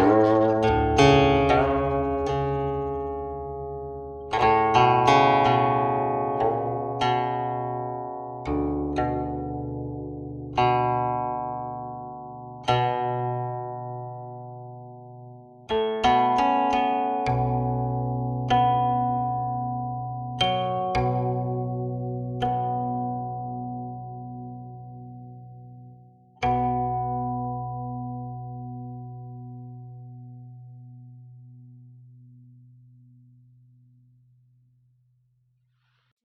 Música